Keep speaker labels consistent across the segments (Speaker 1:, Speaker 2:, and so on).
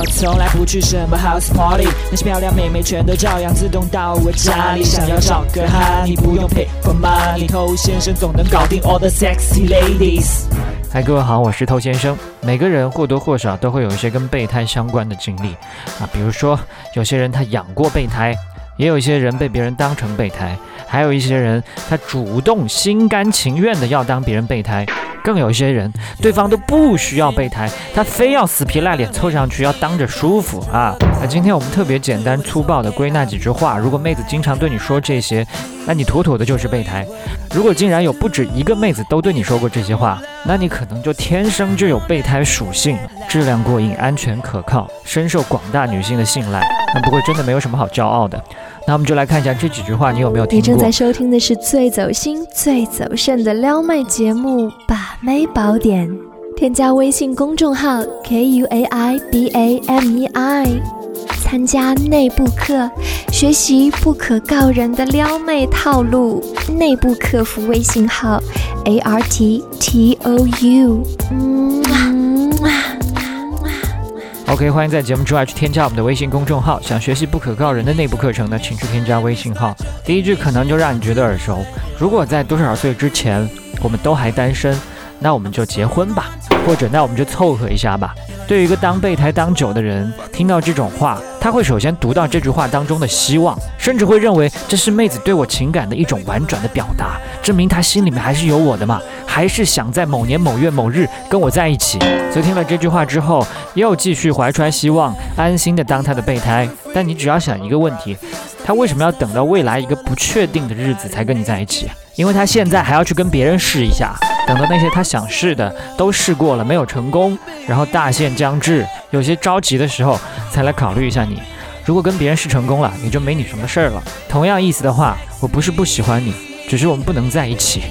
Speaker 1: 我从来不去什么 house party，那些漂亮妹妹全都照样自动到我家里。想要找个哈，你不用 pay for money，偷先生总能搞定 all the sexy ladies。
Speaker 2: 嗨，各位好，我是偷先生。每个人或多或少都会有一些跟备胎相关的经历啊，比如说有些人他养过备胎。也有一些人被别人当成备胎，还有一些人他主动心甘情愿的要当别人备胎，更有一些人对方都不需要备胎，他非要死皮赖脸凑上去要当着舒服啊。那今天我们特别简单粗暴的归纳几句话，如果妹子经常对你说这些，那你妥妥的就是备胎。如果竟然有不止一个妹子都对你说过这些话，那你可能就天生就有备胎属性，质量过硬，安全可靠，深受广大女性的信赖。那不过真的没有什么好骄傲的。那我们就来看一下这几句话，你有没有听过？
Speaker 3: 你正在收听的是最走心、最走肾的撩妹节目《把妹宝典》，添加微信公众号 k u a i b a m e i，参加内部课，学习不可告人的撩妹套路。内部客服微信号 a r t t o u。
Speaker 2: OK，欢迎在节目之外去添加我们的微信公众号。想学习不可告人的内部课程呢，请去添加微信号。第一句可能就让你觉得耳熟。如果在多少岁之前我们都还单身，那我们就结婚吧，或者那我们就凑合一下吧。对于一个当备胎当久的人，听到这种话，他会首先读到这句话当中的希望，甚至会认为这是妹子对我情感的一种婉转的表达，证明她心里面还是有我的嘛。还是想在某年某月某日跟我在一起，所以听了这句话之后，又继续怀揣希望，安心的当他的备胎。但你只要想一个问题，他为什么要等到未来一个不确定的日子才跟你在一起？因为他现在还要去跟别人试一下，等到那些他想试的都试过了没有成功，然后大限将至，有些着急的时候才来考虑一下你。如果跟别人试成功了，也就没你什么事儿了。同样意思的话，我不是不喜欢你，只是我们不能在一起。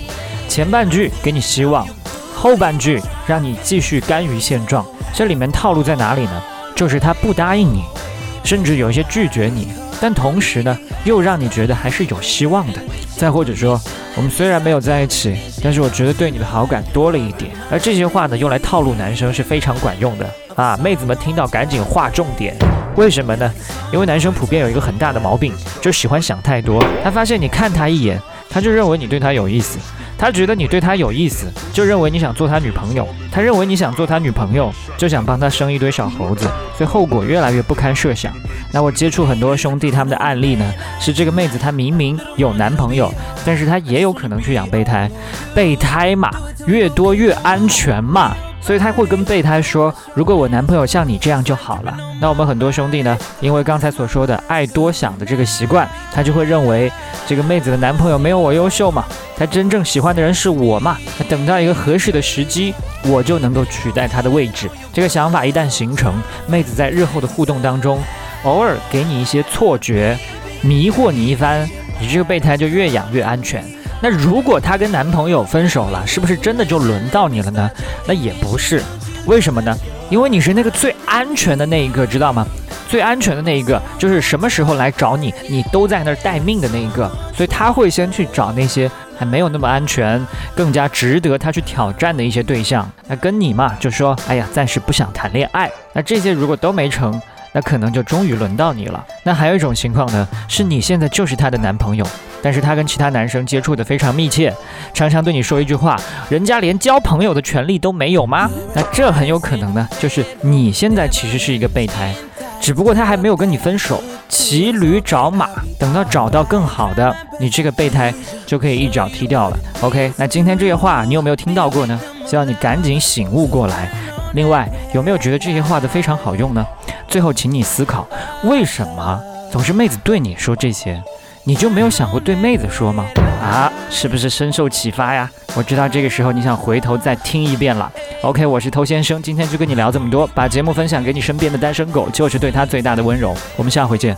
Speaker 2: 前半句给你希望，后半句让你继续甘于现状。这里面套路在哪里呢？就是他不答应你，甚至有一些拒绝你，但同时呢，又让你觉得还是有希望的。再或者说，我们虽然没有在一起，但是我觉得对你的好感多了一点。而这些话呢，用来套路男生是非常管用的啊！妹子们听到赶紧划重点。为什么呢？因为男生普遍有一个很大的毛病，就喜欢想太多。他发现你看他一眼，他就认为你对他有意思。他觉得你对他有意思，就认为你想做他女朋友。他认为你想做他女朋友，就想帮他生一堆小猴子，所以后果越来越不堪设想。那我接触很多兄弟他们的案例呢，是这个妹子她明明有男朋友，但是她也有可能去养备胎。备胎嘛，越多越安全嘛。所以他会跟备胎说：“如果我男朋友像你这样就好了。”那我们很多兄弟呢，因为刚才所说的爱多想的这个习惯，他就会认为这个妹子的男朋友没有我优秀嘛，他真正喜欢的人是我嘛，等到一个合适的时机，我就能够取代他的位置。这个想法一旦形成，妹子在日后的互动当中，偶尔给你一些错觉，迷惑你一番，你这个备胎就越养越安全。那如果她跟男朋友分手了，是不是真的就轮到你了呢？那也不是，为什么呢？因为你是那个最安全的那一个，知道吗？最安全的那一个，就是什么时候来找你，你都在那儿待命的那一个。所以他会先去找那些还没有那么安全、更加值得他去挑战的一些对象。那跟你嘛，就说，哎呀，暂时不想谈恋爱。那这些如果都没成，那可能就终于轮到你了。那还有一种情况呢，是你现在就是他的男朋友。但是他跟其他男生接触的非常密切，常常对你说一句话：“人家连交朋友的权利都没有吗？”那这很有可能呢，就是你现在其实是一个备胎，只不过他还没有跟你分手，骑驴找马，等到找到更好的，你这个备胎就可以一脚踢掉了。OK，那今天这些话你有没有听到过呢？希望你赶紧醒悟过来。另外，有没有觉得这些话都非常好用呢？最后，请你思考，为什么总是妹子对你说这些？你就没有想过对妹子说吗？啊，是不是深受启发呀？我知道这个时候你想回头再听一遍了。OK，我是偷先生，今天就跟你聊这么多，把节目分享给你身边的单身狗，就是对他最大的温柔。我们下回见。